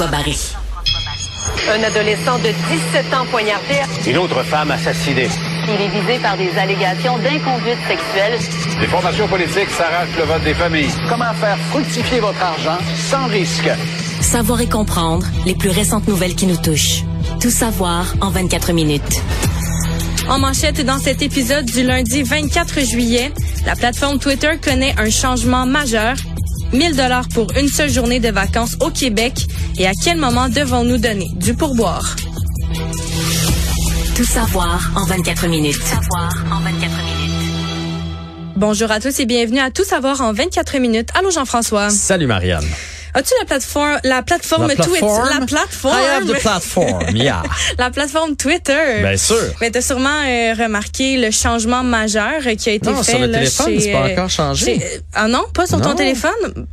Barry. Un adolescent de 17 ans poignardé. Une autre femme assassinée. Il est visé par des allégations d'inconduite sexuelle. Les formations politiques s'arrachent le vote des familles. Comment faire fructifier votre argent sans risque? Savoir et comprendre les plus récentes nouvelles qui nous touchent. Tout savoir en 24 minutes. En manchette dans cet épisode du lundi 24 juillet, la plateforme Twitter connaît un changement majeur. 1000 dollars pour une seule journée de vacances au Québec et à quel moment devons-nous donner du pourboire? Tout savoir en 24 minutes. Tout savoir en 24 minutes. Bonjour à tous et bienvenue à Tout savoir en 24 minutes. Allô Jean-François. Salut Marianne. As-tu la plateforme, la plateforme La Twitter, la plateforme, I have the platform, yeah. la plateforme Twitter. Bien sûr. Mais t'as sûrement euh, remarqué le changement majeur euh, qui a été Non, fait sur le là, téléphone, c'est pas euh, encore changé. chez- ah non, pas sur ton Non. téléphone?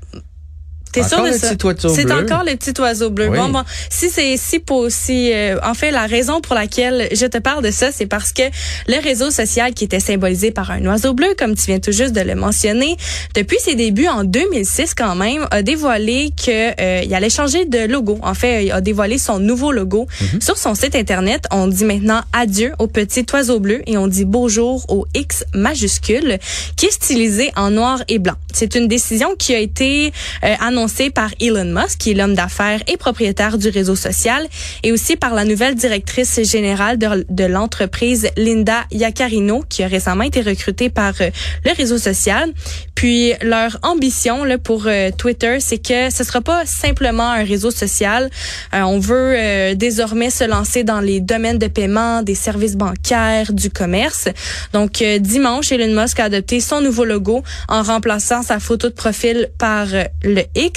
T'es sûr de ça? C'est encore le petit oiseau bleu. Oui. Bon, bon, si c'est si pour si euh, en fait la raison pour laquelle je te parle de ça, c'est parce que le réseau social qui était symbolisé par un oiseau bleu, comme tu viens tout juste de le mentionner, depuis ses débuts en 2006 quand même, a dévoilé que euh, il allait changer de logo. En fait, il a dévoilé son nouveau logo Mhm. sur son site internet. On dit maintenant adieu au petit oiseau bleu et on dit bonjour au X majuscule qui est stylisé en noir et blanc. C'est une décision qui a été euh, annoncée par Elon Musk, qui est l'homme d'affaires et propriétaire du réseau social, et aussi par la nouvelle directrice générale de, de l'entreprise Linda Yaccarino, qui a récemment été recrutée par euh, le réseau social. Puis leur ambition là, pour euh, Twitter, c'est que ce sera pas simplement un réseau social. Euh, on veut euh, désormais se lancer dans les domaines de paiement, des services bancaires, du commerce. Donc euh, dimanche, Elon Musk a adopté son nouveau logo en remplaçant sa photo de profil par euh, le X,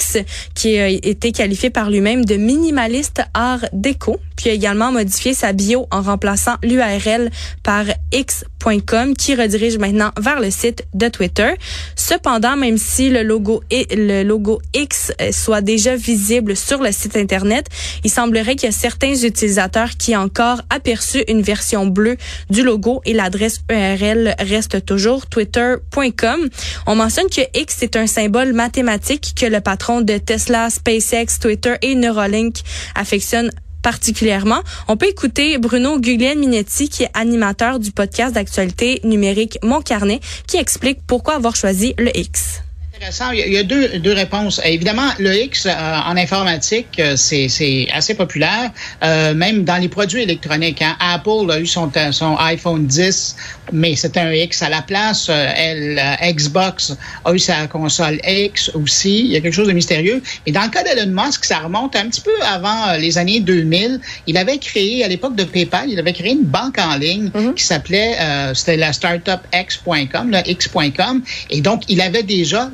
qui a été qualifié par lui-même de minimaliste art déco. Puis également modifié sa bio en remplaçant l'URL par x.com qui redirige maintenant vers le site de Twitter. Cependant, même si le logo et le logo X euh, soit déjà visible sur le site internet, il semblerait qu'il y a certains utilisateurs qui ont encore aperçu une version bleue du logo et l'adresse URL reste toujours twitter.com. On mentionne que X est un symbole mathématique que le patron de Tesla, SpaceX, Twitter et Neuralink affectionne particulièrement. On peut écouter Bruno Guglielminetti, qui est animateur du podcast d'actualité numérique Mon Carnet, qui explique pourquoi avoir choisi le X. intéressant. Il y a, deux, deux réponses. Euh, Évidemment, le X euh, en informatique, euh, c'est c'est assez populaire, euh, même dans les produits électroniques. hein. Apple a eu son, son iPhone 10, mais c'était un X à la place. Elle, Xbox a eu sa console X aussi. Il y a quelque chose de mystérieux. Et dans le cas d'Elon Musk, ça remonte un petit peu avant les années 2000. Il avait créé, à l'époque de PayPal, il avait créé une banque en ligne qui s'appelait, euh, c'était la startupx.com, le x.com. Et donc, il avait déjà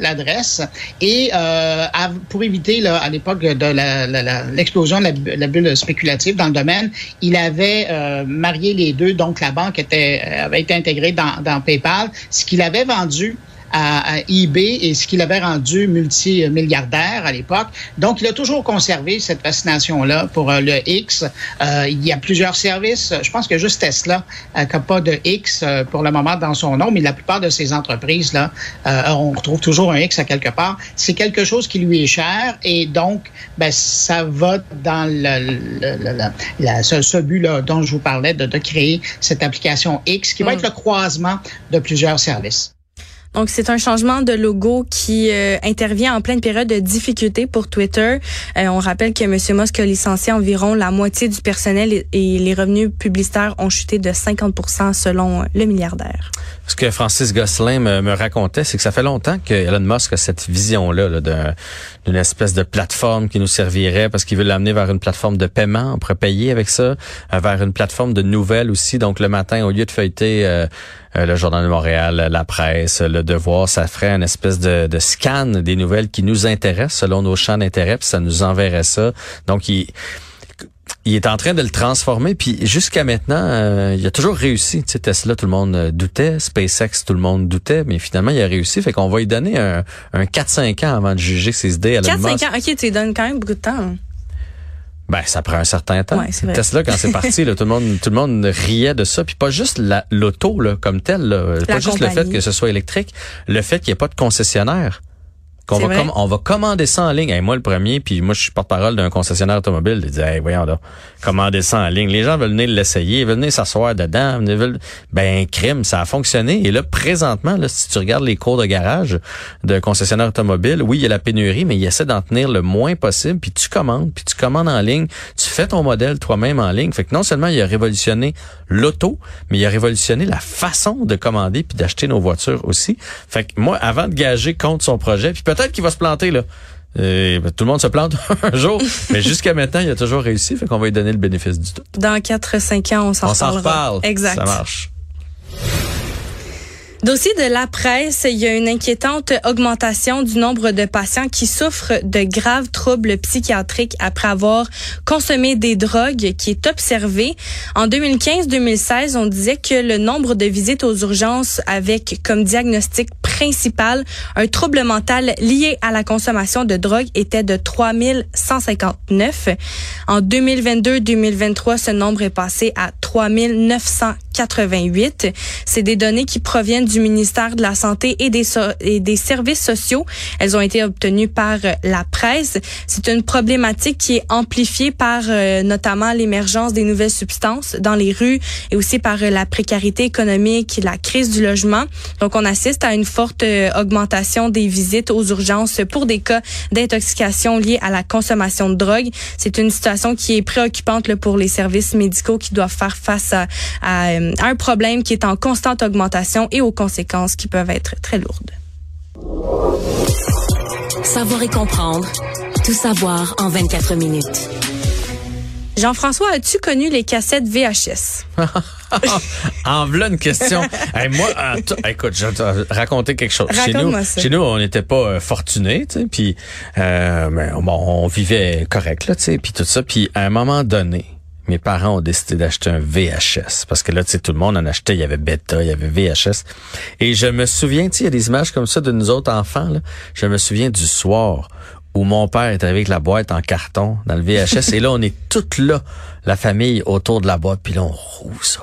Et euh, pour éviter, à l'époque de la- la- l'explosion de la, bu- la bulle spéculative dans le domaine, il avait euh, marié les deux. Donc, la banque euh, avait été intégrée dans PayPal. Ce qu'il avait vendu à, à eBay et ce qu'il avait rendu multimilliardaire à l'époque. Donc, il a toujours conservé cette fascination-là pour euh, le X. Euh, il y a plusieurs services. Je pense que juste Tesla euh, n'a pas de X euh, pour le moment dans son nom, mais la plupart de ces entreprises-là, euh, on retrouve toujours un X à quelque part. C'est quelque chose qui lui est cher et donc, ben, ça va dans le, le- le- la- ce, ce but-là dont je vous parlais de, de créer cette application X qui va Mm. être le croisement de plusieurs services. Donc, c'est un changement de logo qui euh, intervient en pleine période de difficulté pour Twitter. Euh, on rappelle que M. Musk a licencié environ la moitié du personnel et, les revenus publicitaires ont chuté de 50% selon le milliardaire. Ce que Francis Gosselin me, me racontait, c'est que ça fait longtemps que Elon Musk a cette vision-là là, d'un- d'une espèce de plateforme qui nous servirait parce qu'il veut l'amener vers une plateforme de paiement. On payer avec ça, euh, vers une plateforme de nouvelles aussi. Donc le matin, au lieu de feuilleter le Journal de Montréal, la presse, le Devoir, ça ferait une espèce de, de scan des nouvelles qui nous intéressent selon nos champs d'intérêt, puis ça nous enverrait ça. Donc il il est en train de le transformer, puis jusqu'à maintenant, euh, il a toujours réussi. Tu sais, Tesla, tout le monde euh, doutait, SpaceX, tout le monde doutait, mais finalement, il a réussi. Fait qu'on va lui donner un, un 4-5 ans avant de juger ses idées à 4-5 ans, OK, tu lui donnes quand même beaucoup de temps. hein. Ben, ça prend un certain temps. Ouais, c'est vrai. Tesla, quand c'est parti, là, tout le monde, tout le monde riait de ça. Puis pas juste la- l'auto là, comme tel, là. pas juste le fait que ce soit électrique, le fait qu'il n'y ait pas de concessionnaire. Qu'on va com- on va commander ça en ligne. Hey, moi le premier, puis moi je suis porte-parole d'un concessionnaire automobile. Il dit hey, voyons là, commander ça en ligne. Les gens veulent venir l'essayer, veulent venir s'asseoir dedans. ils veulent- Ben crime, ça a fonctionné. Et là présentement, là, si tu regardes les cours de garage de concessionnaires automobiles, oui il y a la pénurie, mais ils essaient d'en tenir le moins possible. Puis tu commandes, puis tu commandes en ligne, tu fais ton modèle toi-même en ligne. Fait que non seulement il a révolutionné l'auto, mais il a révolutionné la façon de commander puis d'acheter nos voitures aussi. Fait que moi, avant de gager contre son projet, puis peut-être qu'il va se planter là. Euh, tout le monde se plante un jour, mais jusqu'à maintenant, il a toujours réussi. Fait qu'on va lui donner le bénéfice du doute. Dans 4-5 ans, on s'en On s'en reparle. Exact. Ça marche. Dossier de la presse, il y a une inquiétante augmentation du nombre de patients qui souffrent de graves troubles psychiatriques après avoir consommé des drogues qui est observé. En 2015-2016, on disait que le nombre de visites aux urgences avec comme diagnostic principal un trouble mental lié à la consommation de drogue était de 3159. En 2022-2023, ce nombre est passé à 3988. C'est des données qui proviennent du ministère de la Santé et des, des Services sociaux. Elles ont été obtenues par euh, la presse. C'est une problématique qui est amplifiée par euh, notamment l'émergence des nouvelles substances dans les rues et aussi par euh, la précarité économique, la crise du logement. Donc, on assiste à une forte augmentation des visites aux urgences pour des cas d'intoxication liés à la consommation de drogue. C'est une situation qui est préoccupante pour les services médicaux qui doivent faire face à, à, euh, à un problème qui est en constante augmentation et aux conséquences qui peuvent être très lourdes. Savoir et comprendre. Tout savoir en 24 minutes. Jean-François, as-tu connu les cassettes VHS? en voilà une question. Hey, moi, écoute, je vais te raconter quelque chose. Chez nous, ça. chez nous, on n'était pas euh, fortunés, tu sais, puis euh, mais, bon, on vivait correct là, tu sais, puis tout ça, puis à un moment donné, mes parents ont décidé d'acheter un VHS parce que là, tu sais, tout le monde en achetait. Il y avait Beta, il y avait VHS, et je me souviens, tu sais, il y a des images comme ça de nous autres enfants. Je me souviens du soir où mon père était avec la boîte en carton dans le VHS, et là, on est toutes là, la famille autour de la boîte, puis là, on roule ça.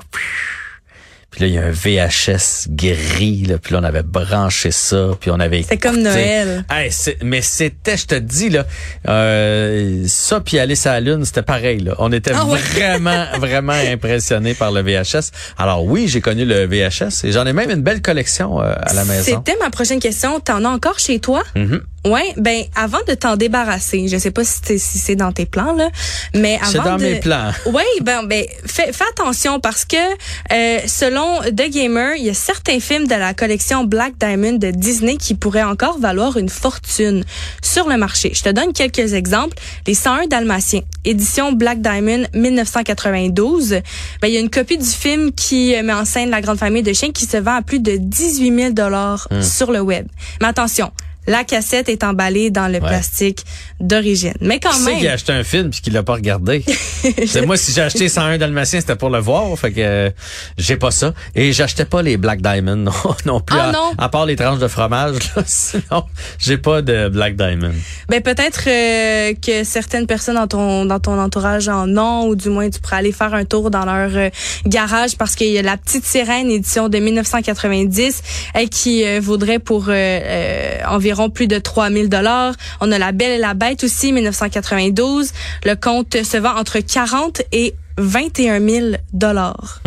Puis là, il y a un VHS gris, là, puis là, on avait branché ça, puis on avait C'est comme. Noël. Hey, mais c'était, je te dis, là, euh, ça puis aller sur la Lune, c'était pareil. Là. On était Ah ouais. vraiment, vraiment impressionnés par le VHS. Alors oui, j'ai connu le VHS et j'en ai même une belle collection euh, à la maison. C'était ma prochaine question. T'en as encore chez toi? Mhm. Ouais, ben avant de t'en débarrasser, je sais pas si, si c'est dans tes plans là, mais avant C'est dans de... mes plans. Oui, ben ben fais, fais attention parce que euh, selon The Gamer, il y a certains films de la collection Black Diamond de Disney qui pourraient encore valoir une fortune sur le marché. Je te donne quelques exemples. Les 101 Dalmatiens, édition Black Diamond 1992. Ben il y a une copie du film qui euh, met en scène la grande famille de chiens qui se vend à plus de 18 000 dollars Hmm. sur le web. Mais attention. La cassette est emballée dans le plastique d'origine. Mais quand Qui même. qui a acheté un film puis qui l'a pas regardé? c'est moi, si j'ai acheté 101 Dalmatien, c'était pour le voir. Fait que euh, j'ai pas ça. Et j'achetais pas les Black Diamond non, non plus. Ah, à, non? à part les tranches de fromage. Là, sinon, j'ai pas de Black Diamond. Ben peut-être euh, que certaines personnes dans ton dans ton entourage en ont ou du moins tu pourrais aller faire un tour dans leur euh, garage parce qu'il y a la petite sirène édition de 1990 euh, qui vaudrait pour euh, euh, environ plus de 3000 dollars. On a la Belle et la Bête aussi 1992. Le compte se vend entre 40 et 21 000 dollars.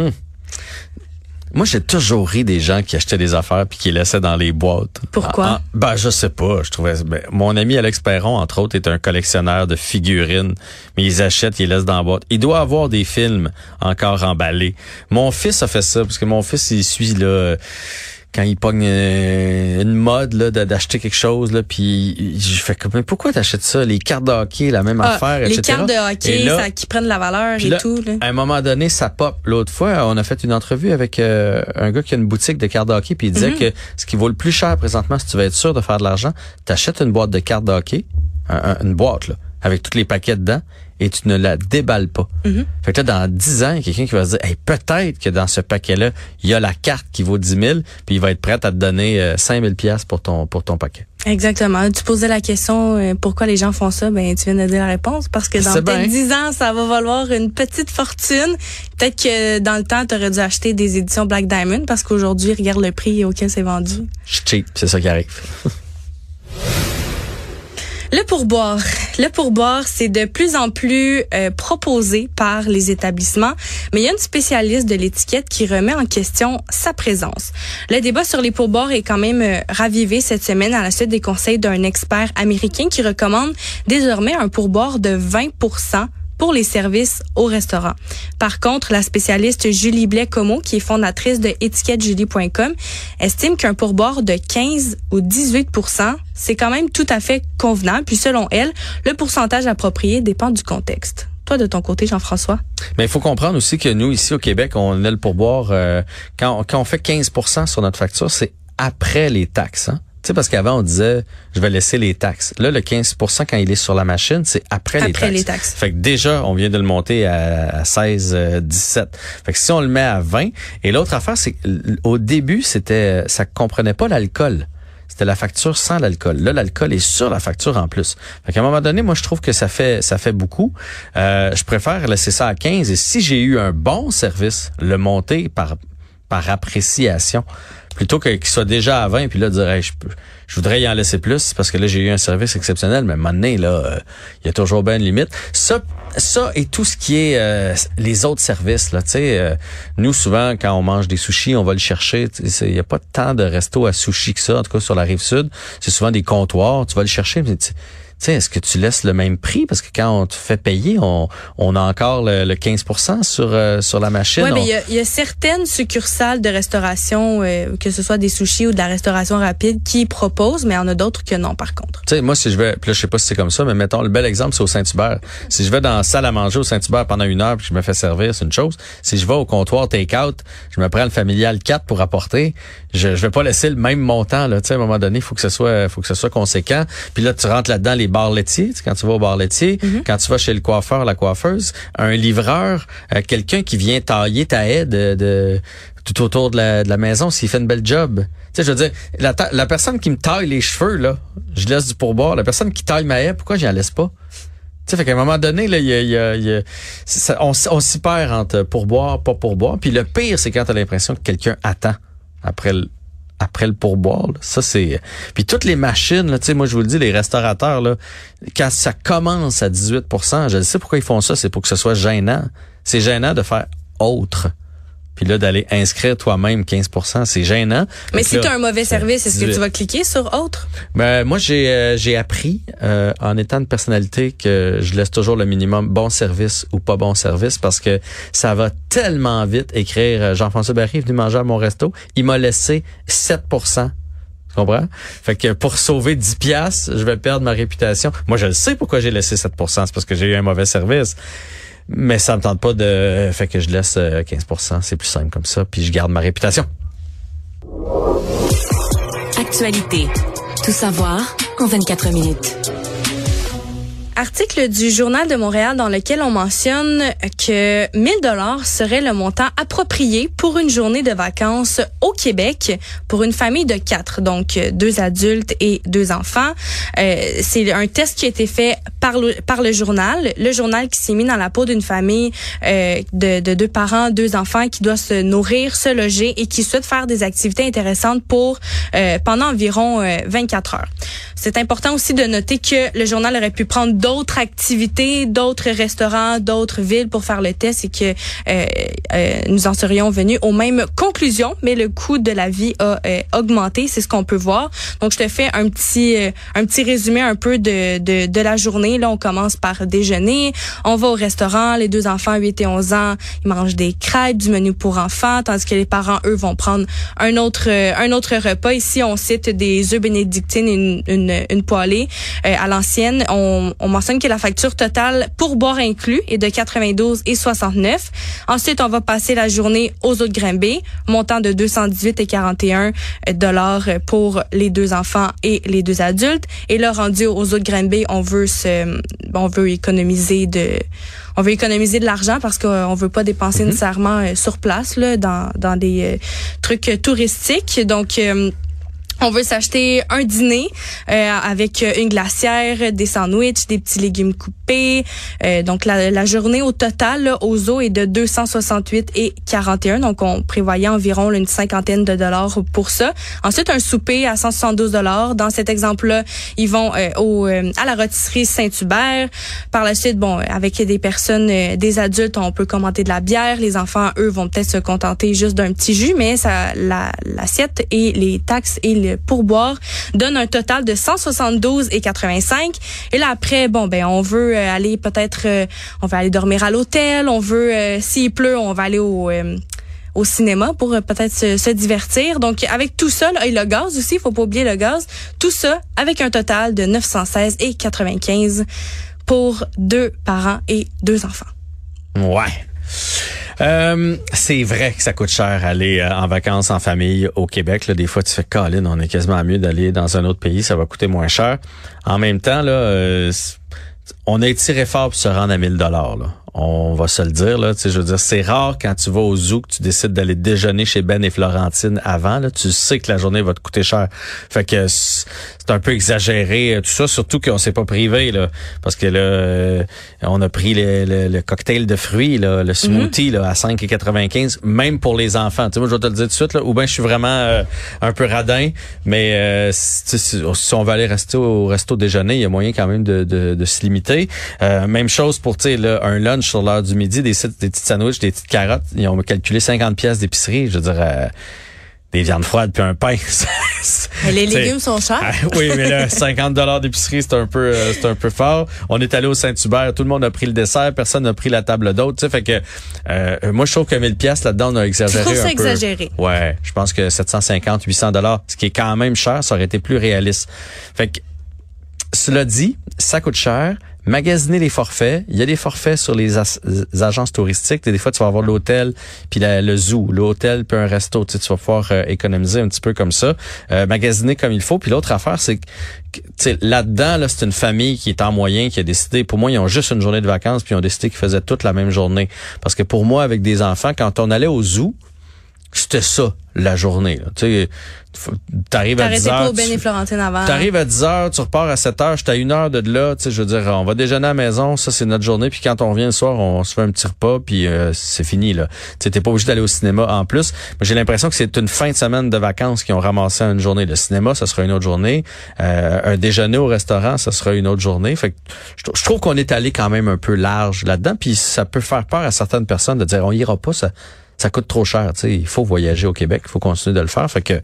Moi, j'ai toujours ri des gens qui achetaient des affaires puis qui les laissaient dans les boîtes. Pourquoi? Ah, ah, ben, je sais pas. Je trouvais. ben, mon ami Alex Perron, entre autres, est un collectionneur de figurines, mais ils achètent, ils laissent dans la boîte. Il doit avoir des films encore emballés. Mon fils a fait ça parce que mon fils, il suit là. Quand il pogne euh, une mode là d'acheter quelque chose là puis je fais comme mais pourquoi t'achètes ça? Les cartes de hockey la même Ah, affaire les etc. cartes de Et hockey là, ça, qui prennent de la valeur et là, tout. Là. À un moment donné, ça pop. L'autre fois, on a fait une entrevue avec euh, un gars qui a une boutique de cartes de hockey, puis il disait que ce qui vaut le plus cher présentement, si tu veux être sûr de faire de l'argent, t'achètes une boîte de cartes de hockey, un- un- une boîte là, avec tous les paquets dedans, et tu ne la déballes pas. Fait que là, dans 10 ans, il y a quelqu'un qui va se dire, hey, peut-être que dans ce paquet-là, il y a la carte qui vaut 10 000, puis il va être prêt à te donner euh, 5 000 pièces pour ton pour ton paquet. Exactement. Tu posais la question euh, pourquoi les gens font ça, ben tu viens de dire la réponse parce que dans peut-être bien. 10 ans, ça va valoir une petite fortune. Peut-être que dans le temps, tu aurais dû acheter des éditions Black Diamond parce qu'aujourd'hui, regarde le prix auquel c'est vendu. Je cheap, c'est ça qui arrive. Le pourboire. Le pourboire, c'est de plus en plus euh, proposé par les établissements, mais il y a une spécialiste de l'étiquette qui remet en question sa présence. Le débat sur les pourboires est quand même euh, ravivé cette semaine à la suite des conseils d'un expert américain qui recommande désormais un pourboire de 20 pour les services au restaurant. Par contre, la spécialiste Julie Blais-Como, qui est fondatrice de étiquettejulie.com, estime qu'un pourboire de 15 ou 18% c'est quand même tout à fait convenable. Puis selon elle, le pourcentage approprié dépend du contexte. Toi, de ton côté, Jean-François? Mais il faut comprendre aussi que nous, ici au Québec, on a le pourboire, euh, quand, on fait 15% sur notre facture, c'est après les taxes. Hein? Tu sais, parce qu'avant, on disait, je vais laisser les taxes. Là, le 15 quand il est sur la machine, c'est après, les, taxes. les taxes. Fait que déjà, on vient de le monter à, 16, 17. Euh, fait que si on le met à 20, et l'autre affaire, c'est au début, c'était, ça comprenait pas l'alcool. C'était la facture sans l'alcool. Là, l'alcool est sur la facture en plus. Fait qu'à un moment donné, moi, je trouve que ça fait, ça fait beaucoup. Euh, je préfère laisser ça à 15 et si j'ai eu un bon service, le monter par, par appréciation plutôt que qu'il soit déjà à 20 puis là dire je, je voudrais y en laisser plus parce que là j'ai eu un service exceptionnel mais maintenant là euh, il y a toujours bien une limite. Ça ça et tout ce qui est euh, les autres services là tu sais euh, nous souvent quand on mange des sushis on va le chercher il y a pas tant de restos à sushis que ça en tout cas sur la rive sud. C'est souvent des comptoirs tu vas le chercher mais sais, est-ce que tu laisses le même prix? Parce que quand on te fait payer, on, on a encore le, 15% sur, euh, sur la machine. Oui, mais il y, a, certaines succursales de restauration, euh, que ce soit des sushis ou de la restauration rapide, qui proposent, mais il y en a d'autres que non, par contre. Tu sais, moi, si je vais, puis là, je sais pas si c'est comme ça, mais mettons, le bel exemple, c'est au Saint-Hubert. Si je vais dans la salle à manger au Saint-Hubert pendant une heure puis je me fais servir, c'est une chose. Si je vais au comptoir take-out, je me prends le familial 4 pour apporter, je, je vais pas laisser le même montant, là. Tu sais, à un moment donné, il faut que ce soit, faut que ce soit conséquent. Puis là, tu rentres là-dedans les bar laitier, quand tu vas au bar laitier, mhm. quand tu vas chez le coiffeur, la coiffeuse, un livreur, euh, quelqu'un qui vient tailler ta haie de, tout autour de la, maison s'il fait une belle job. Tu sais, je veux dire, la, personne qui me taille les cheveux, là, je laisse du pourboire. La personne qui taille ma haie, pourquoi j'en laisse pas? Tu sais, fait qu'à un moment donné, là, y a, y a, on, on s'y perd entre pourboire, pas pourboire. Puis le pire, c'est quand tu as l'impression que quelqu'un attend après le, après le pourboire. Ça, c'est... Puis toutes les machines, là, moi je vous le dis, les restaurateurs, là, quand ça commence à 18% je sais pourquoi ils font ça, c'est pour que ce soit gênant. C'est gênant de faire autre. Puis là, d'aller inscrire toi-même 15% c'est gênant. Mais si tu as un mauvais service, est-ce que tu vas cliquer sur autre? Ben, moi, j'ai euh, j'ai appris euh, en étant de personnalité que je laisse toujours le minimum bon service ou pas bon service parce que ça va tellement vite écrire euh, Jean-François Barry est venu manger à mon resto. Il m'a laissé 7% tu comprends? Fait que pour sauver 10 piastres, je vais perdre ma réputation. Moi, je le sais pourquoi j'ai laissé 7% c'est parce que j'ai eu un mauvais service. Mais ça me tente pas de fait que je laisse 15% euh, c'est plus simple comme ça puis je garde ma réputation. Actualité. Tout savoir en 24 minutes article du Journal de Montréal dans lequel on mentionne que 1000 dollars serait le montant approprié pour une journée de vacances au Québec pour une famille de quatre, donc deux adultes et deux enfants. Euh, c'est un test qui a été fait par le, par le journal, le journal qui s'est mis dans la peau d'une famille euh, de, de, deux parents, deux enfants qui doit se nourrir, se loger et qui souhaite faire des activités intéressantes pour euh, pendant environ 24 heures. C'est important aussi de noter que le journal aurait pu prendre activités, d'autres restaurants, d'autres villes pour faire le test et que euh, euh, nous en serions venus aux mêmes conclusions, mais le coût de la vie a euh, augmenté, c'est ce qu'on peut voir. Donc je te fais un petit un petit résumé un peu de, de, de la journée. Là, on commence par déjeuner, on va au restaurant, les deux enfants 8 et 11 ans, ils mangent des crêpes, du menu pour enfants, tandis que les parents eux vont prendre un autre un autre repas. Ici, on cite des œufs bénédictines et une, une une, poêlée euh, à l'ancienne. Mentionne que la facture totale pour boire inclus est de 92 et 69. Ensuite, on va passer la journée aux autres Grimbé, montant de 218 et 41 dollars pour les deux enfants et les deux adultes. Et là, rendu aux autres Grimbé, on veut se, on veut économiser de on veut économiser de l'argent parce qu'on veut pas dépenser mm-hmm. nécessairement euh, sur place là dans dans des euh, trucs touristiques. Donc On veut s'acheter un dîner euh, avec une glacière, des sandwichs, des petits légumes coupés. Euh, donc la, la, journée au total là, aux eaux est de 268 et 41. Donc on prévoyait environ une cinquantaine de dollars pour ça. Ensuite un souper à 172 dollars. Dans cet exemple-là, ils vont euh, au à la rôtisserie Saint-Hubert. Par la suite, bon, avec des personnes, des adultes, on peut commenter de la bière. Les enfants, eux, vont peut-être se contenter juste d'un petit jus, mais ça l'assiette et les taxes et les pourboire donne un total de 172 et 85. Et là après, bon ben on veut euh, aller peut-être, euh, on va aller dormir à l'hôtel, on veut euh, s'il pleut, on va aller au cinéma pour peut-être se, divertir. Donc avec tout ça là, le gaz aussi, il faut pas oublier le gaz, tout ça avec un total de 916 et 95 pour deux parents et deux enfants. Ouais. Euh, c'est vrai que ça coûte cher aller euh, en vacances en famille au Québec. Là, des fois, tu fais Colin, on est quasiment mieux d'aller dans un autre pays, ça va coûter moins cher. En même temps, là, euh, on a tiré fort pour se rendre à 1000 dollars. On va se le dire là, tu sais, je veux dire, c'est rare quand tu vas au zoo que tu décides d'aller déjeuner chez Ben et Florentine avant. Là, tu sais que la journée va te coûter cher. Fait que c'est un peu exagéré euh, tout ça, surtout qu'on s'est pas privé là, parce que là, euh, on a pris le, le, cocktail de fruits, là, le smoothie là, à 5,95, même pour les enfants. Tu sais, moi je vais te le dire tout de suite là, ou bien je suis vraiment euh, un peu radin, mais si, si, on va aller rester au resto déjeuner, il y a moyen quand même de, de, de se limiter. même chose pour tu sais un lunch sur l'heure du midi, des, des petites sandwichs, des petites carottes. Ils ont calculé 50 pièces d'épicerie. Je veux dire, euh, des viandes froides puis un pain. les légumes sont chers. Ah, oui, mais là, 50 dollars d'épicerie, c'est un peu, euh, c'est un peu fort. On est allé au Saint-Hubert, tout le monde a pris le dessert, personne n'a pris la table d'hôte. Tu sais, fait que euh, moi, je trouve que 1000 pièces là-dedans, on a exagéré un ça exagéré. Ouais, je pense que 750, 800 dollars, ce qui est quand même cher, ça aurait été plus réaliste. Fait que cela dit, ça coûte cher magasiner les forfaits. Il y a des forfaits sur les, agences touristiques. des fois, tu vas avoir l'hôtel puis le zoo, l'hôtel puis un resto. Tu, vas pouvoir euh, économiser un petit peu comme ça. Euh, magasiner comme il faut. Puis l'autre affaire, c'est que là-dedans, là, c'est une famille qui est en moyen, qui a décidé. Pour moi, ils ont juste une journée de vacances puis ils ont décidé qu'ils faisaient toute la même journée. Parce que pour moi, avec des enfants, quand on allait au zoo, c'était ça la journée. Tu sais, t'arrives à 10 heures. Ben avant. T'arrives à 10 heures, tu repars à 7 heures, j'étais à une heure de là. Tu sais, je veux dire, on va déjeuner à la maison, ça c'est notre journée. Puis quand on revient le soir, on se fait un petit repas, puis euh, c'est fini là. Tu t'es pas obligé d'aller au cinéma en plus. J'ai l'impression que c'est une fin de semaine de vacances qui ont ramassé une journée. Le cinéma, ça sera une autre journée. Euh, un déjeuner au restaurant, ça sera une autre journée. Fait que je trouve qu'on est allé quand même un peu large là-dedans. Puis ça peut faire peur à certaines personnes de dire on ira pas ça ça coûte trop cher. sais, Il faut voyager au Québec, il faut continuer de le faire. Fait que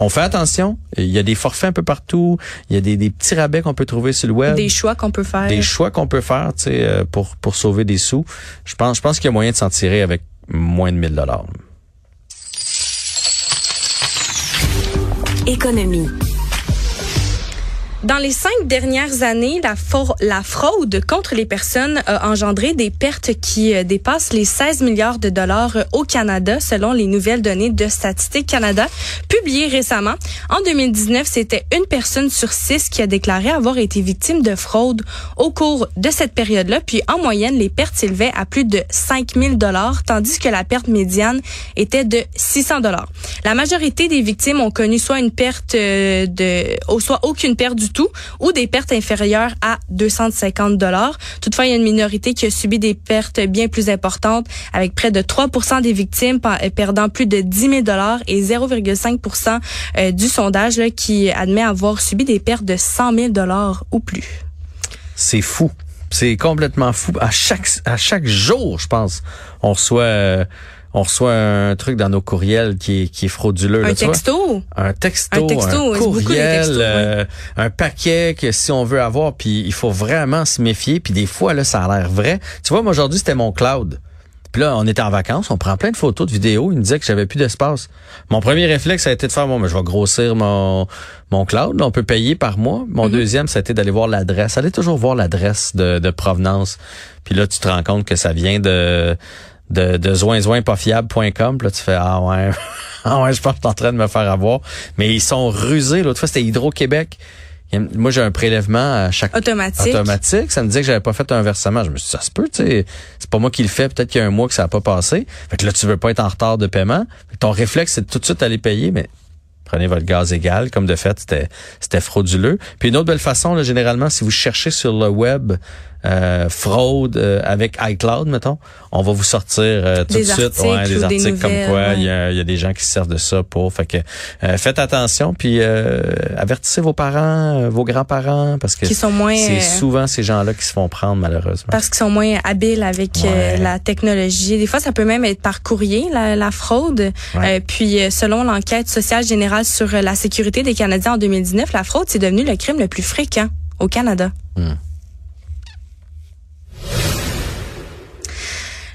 on fait attention. Il y a des forfaits un peu partout. Il y a des, des petits rabais qu'on peut trouver sur le web. Des choix qu'on peut faire. Des choix qu'on peut faire, tu sais, euh, pour pour sauver des sous. Je pense, je pense qu'il y a moyen de s'en tirer avec moins de 1000 dollars. Économie. Dans les cinq dernières années, la, fraude contre les personnes a engendré des pertes qui euh, dépassent les 16 milliards de dollars euh, au Canada, selon les nouvelles données de Statistique Canada publiées récemment. En 2019, c'était une personne sur six qui a déclaré avoir été victime de fraude au cours de cette période-là. Puis, en moyenne, les pertes s'élevaient à plus de 5 000 dollars, tandis que la perte médiane était de 600 dollars. La majorité des victimes ont connu soit une perte euh, de, soit aucune perte du tout ou des pertes inférieures à 250 dollars. Toutefois, il y a une minorité qui a subi des pertes bien plus importantes avec près de 3% des victimes euh, perdant plus de 10 000 dollars et 0,5% euh, du sondage qui admet avoir subi des pertes de 100 000 dollars ou plus. C'est fou. C'est complètement fou. À chaque jour, je pense, on reçoit euh, on reçoit un truc dans nos courriels qui est, qui est frauduleux. Un, texto? un texto. Un texto. Un courriel. Euh, un paquet que si on veut avoir, puis il faut vraiment se méfier. Puis des fois, là, ça a l'air vrai. Tu vois, moi, aujourd'hui, c'était mon cloud. Puis là, on était en vacances, on prend plein de photos, de vidéos. Il me disait que j'avais plus d'espace. Mon premier réflexe, ça a été de faire, bon, mais je vais grossir mon, mon cloud. on peut payer par mois. Mon mm-hmm. deuxième, ça a été d'aller voir l'adresse. Allez toujours voir l'adresse de, de provenance. Puis là, tu te rends compte que ça vient de de, de zoinzoinpasfiable.com. Là, tu fais Ah ouais, ah ouais, je pense que en train de me faire avoir. Mais ils sont rusés. L'autre fois, c'était Hydro-Québec. Moi, j'ai un prélèvement à chaque automatique. automatique. Ça me disait que j'avais pas fait un versement. Je me suis dit, ça se peut, tu sais. C'est pas moi qui le fais. Peut-être qu'il y a un mois que ça a pas passé. Fait que là, tu veux pas être en retard de paiement. Ton réflexe, c'est de tout de suite aller payer, mais Prenez votre gaz égal. Comme de fait, c'était c'était frauduleux. Puis une autre belle façon, là, généralement, si vous cherchez sur le web euh, fraude euh, avec iCloud, mettons, on va vous sortir euh, tout Des de suite ouais, des articles comme quoi ouais. il y, y a des gens qui se servent de ça pour. Fait que euh, faites attention, puis euh, avertissez vos parents, euh, vos grands-parents, parce que Qui sont moins, c'est souvent ces gens-là qui se font prendre malheureusement. parce qu'ils sont moins habiles avec Ouais. la technologie. Des fois, ça peut même être par courrier, la, la fraude. Euh, puis, selon l'enquête sociale générale sur la sécurité des Canadiens en 2019, la fraude, c'est devenu le crime le plus fréquent au Canada. Hmm.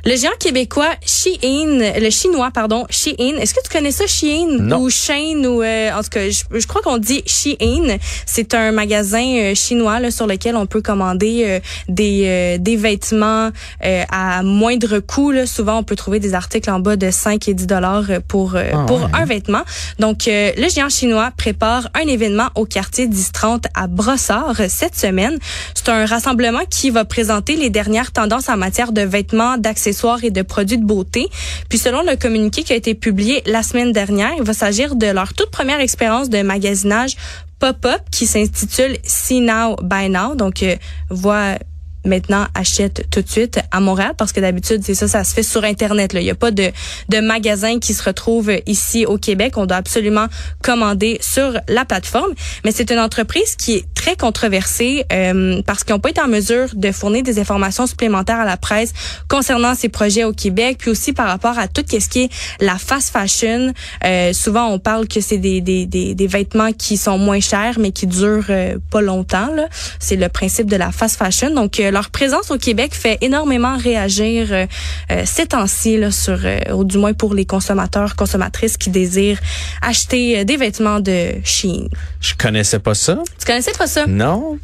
Le géant québécois Shein, le chinois pardon, Shein. Est-ce que tu connais ça Shein Non. ou Shein ou euh, en tout cas, je, je crois qu'on dit Shein. C'est un magasin euh, chinois là, sur lequel on peut commander euh, des euh, des vêtements euh, à moindre coût. Là. Souvent, on peut trouver des articles en bas de 5 et 10 dollars pour euh, Ah pour ouais. un vêtement. Donc, euh, le géant chinois prépare un événement au quartier 1030 à Brossard cette semaine. C'est un rassemblement qui va présenter les dernières tendances en matière de vêtements, d'accessoires et de produits de beauté. Puis selon le communiqué qui a été publié la semaine dernière, il va s'agir de leur toute première expérience de magasinage pop-up qui s'intitule See Now, Buy Now. Donc, euh, voit maintenant achète tout de suite à Montréal parce que d'habitude c'est ça ça se fait sur internet là. Il y a pas de de magasin qui se retrouve ici au Québec. On doit absolument commander sur la plateforme. Mais c'est une entreprise qui est très controversée euh, parce qu'ils n'ont pas été en mesure de fournir des informations supplémentaires à la presse concernant ces projets au Québec puis aussi par rapport à tout ce qui est la fast fashion. Euh, souvent on parle que c'est des, des, des, des vêtements qui sont moins chers mais qui durent euh, pas longtemps là. C'est le principe de la fast fashion. Donc euh, leur présence au Québec fait énormément réagir euh, euh, ces temps-ci là, sur euh, ou du moins pour les consommateurs consommatrices qui désirent acheter euh, des vêtements de Shein. Je connaissais pas ça. Tu connaissais pas ça? Non.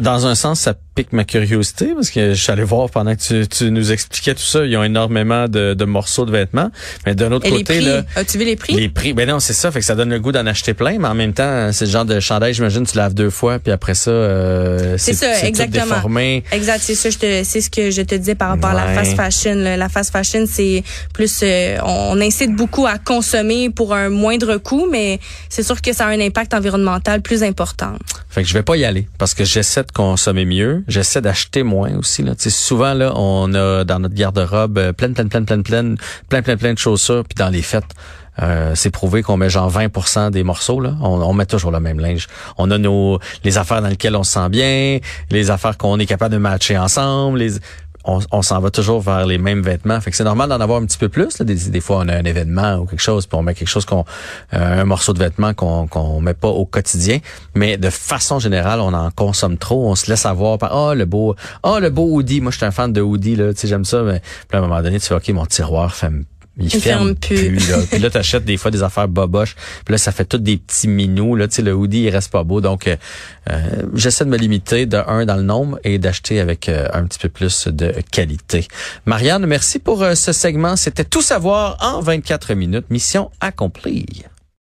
Dans un sens, ça pique ma curiosité parce que je suis allé voir pendant que tu, tu nous expliquais tout ça. Ils ont énormément de, de morceaux de vêtements. Mais d'un autre Et les côté, prix, là, as-tu vu les prix? les prix, ben non, c'est ça. Fait que ça donne le goût d'en acheter plein, mais en même temps, c'est le genre de chandail, j'imagine, tu laves deux fois, puis après ça, euh, C'est ça, tout exactement. déformé. Exact, c'est ça. Je te, c'est ce que je te disais par rapport à la Ouais. fast fashion. là. La fast fashion, c'est plus, euh, on incite beaucoup à consommer pour un moindre coût, mais c'est sûr que ça a un impact environnemental plus important. Fait que je vais pas y aller parce que j'essaie de consommer mieux, J'essaie d'acheter moins aussi. Là. Souvent, là, on a dans notre garde-robe euh, plein, plein, plein, plein, plein, plein, plein, plein de chaussures. Puis dans les fêtes, euh, c'est prouvé qu'on met genre 20% des morceaux là. On, met toujours le même linge. On a nos les affaires dans lesquelles on se sent bien, les affaires qu'on est capable de matcher ensemble. Les on, on s'en va toujours vers les mêmes vêtements. Fait que c'est normal d'en avoir un petit peu plus. là. Des, des fois, on a un événement ou quelque chose, puis on met quelque chose qu'on, euh, un morceau de vêtement qu'on qu'on met pas au quotidien. Mais de façon générale, on en consomme trop. On se laisse avoir par oh le beau, oh le beau hoodie. Moi, je suis un fan de hoodie là. Tu sais, j'aime ça. Mais puis à un moment donné, tu fais ok, mon tiroir fait il, Il ferme plus. là. Puis là, t'achètes des fois des affaires boboches. Puis là, ça fait toutes des petits minous. Là, tu sais, le hoodie, il reste pas beau. Donc, euh, euh, j'essaie de me limiter de un dans le nombre et d'acheter avec euh, un petit peu plus de qualité. Marianne, merci pour euh, ce segment. C'était tout savoir en 24 minutes. Mission accomplie.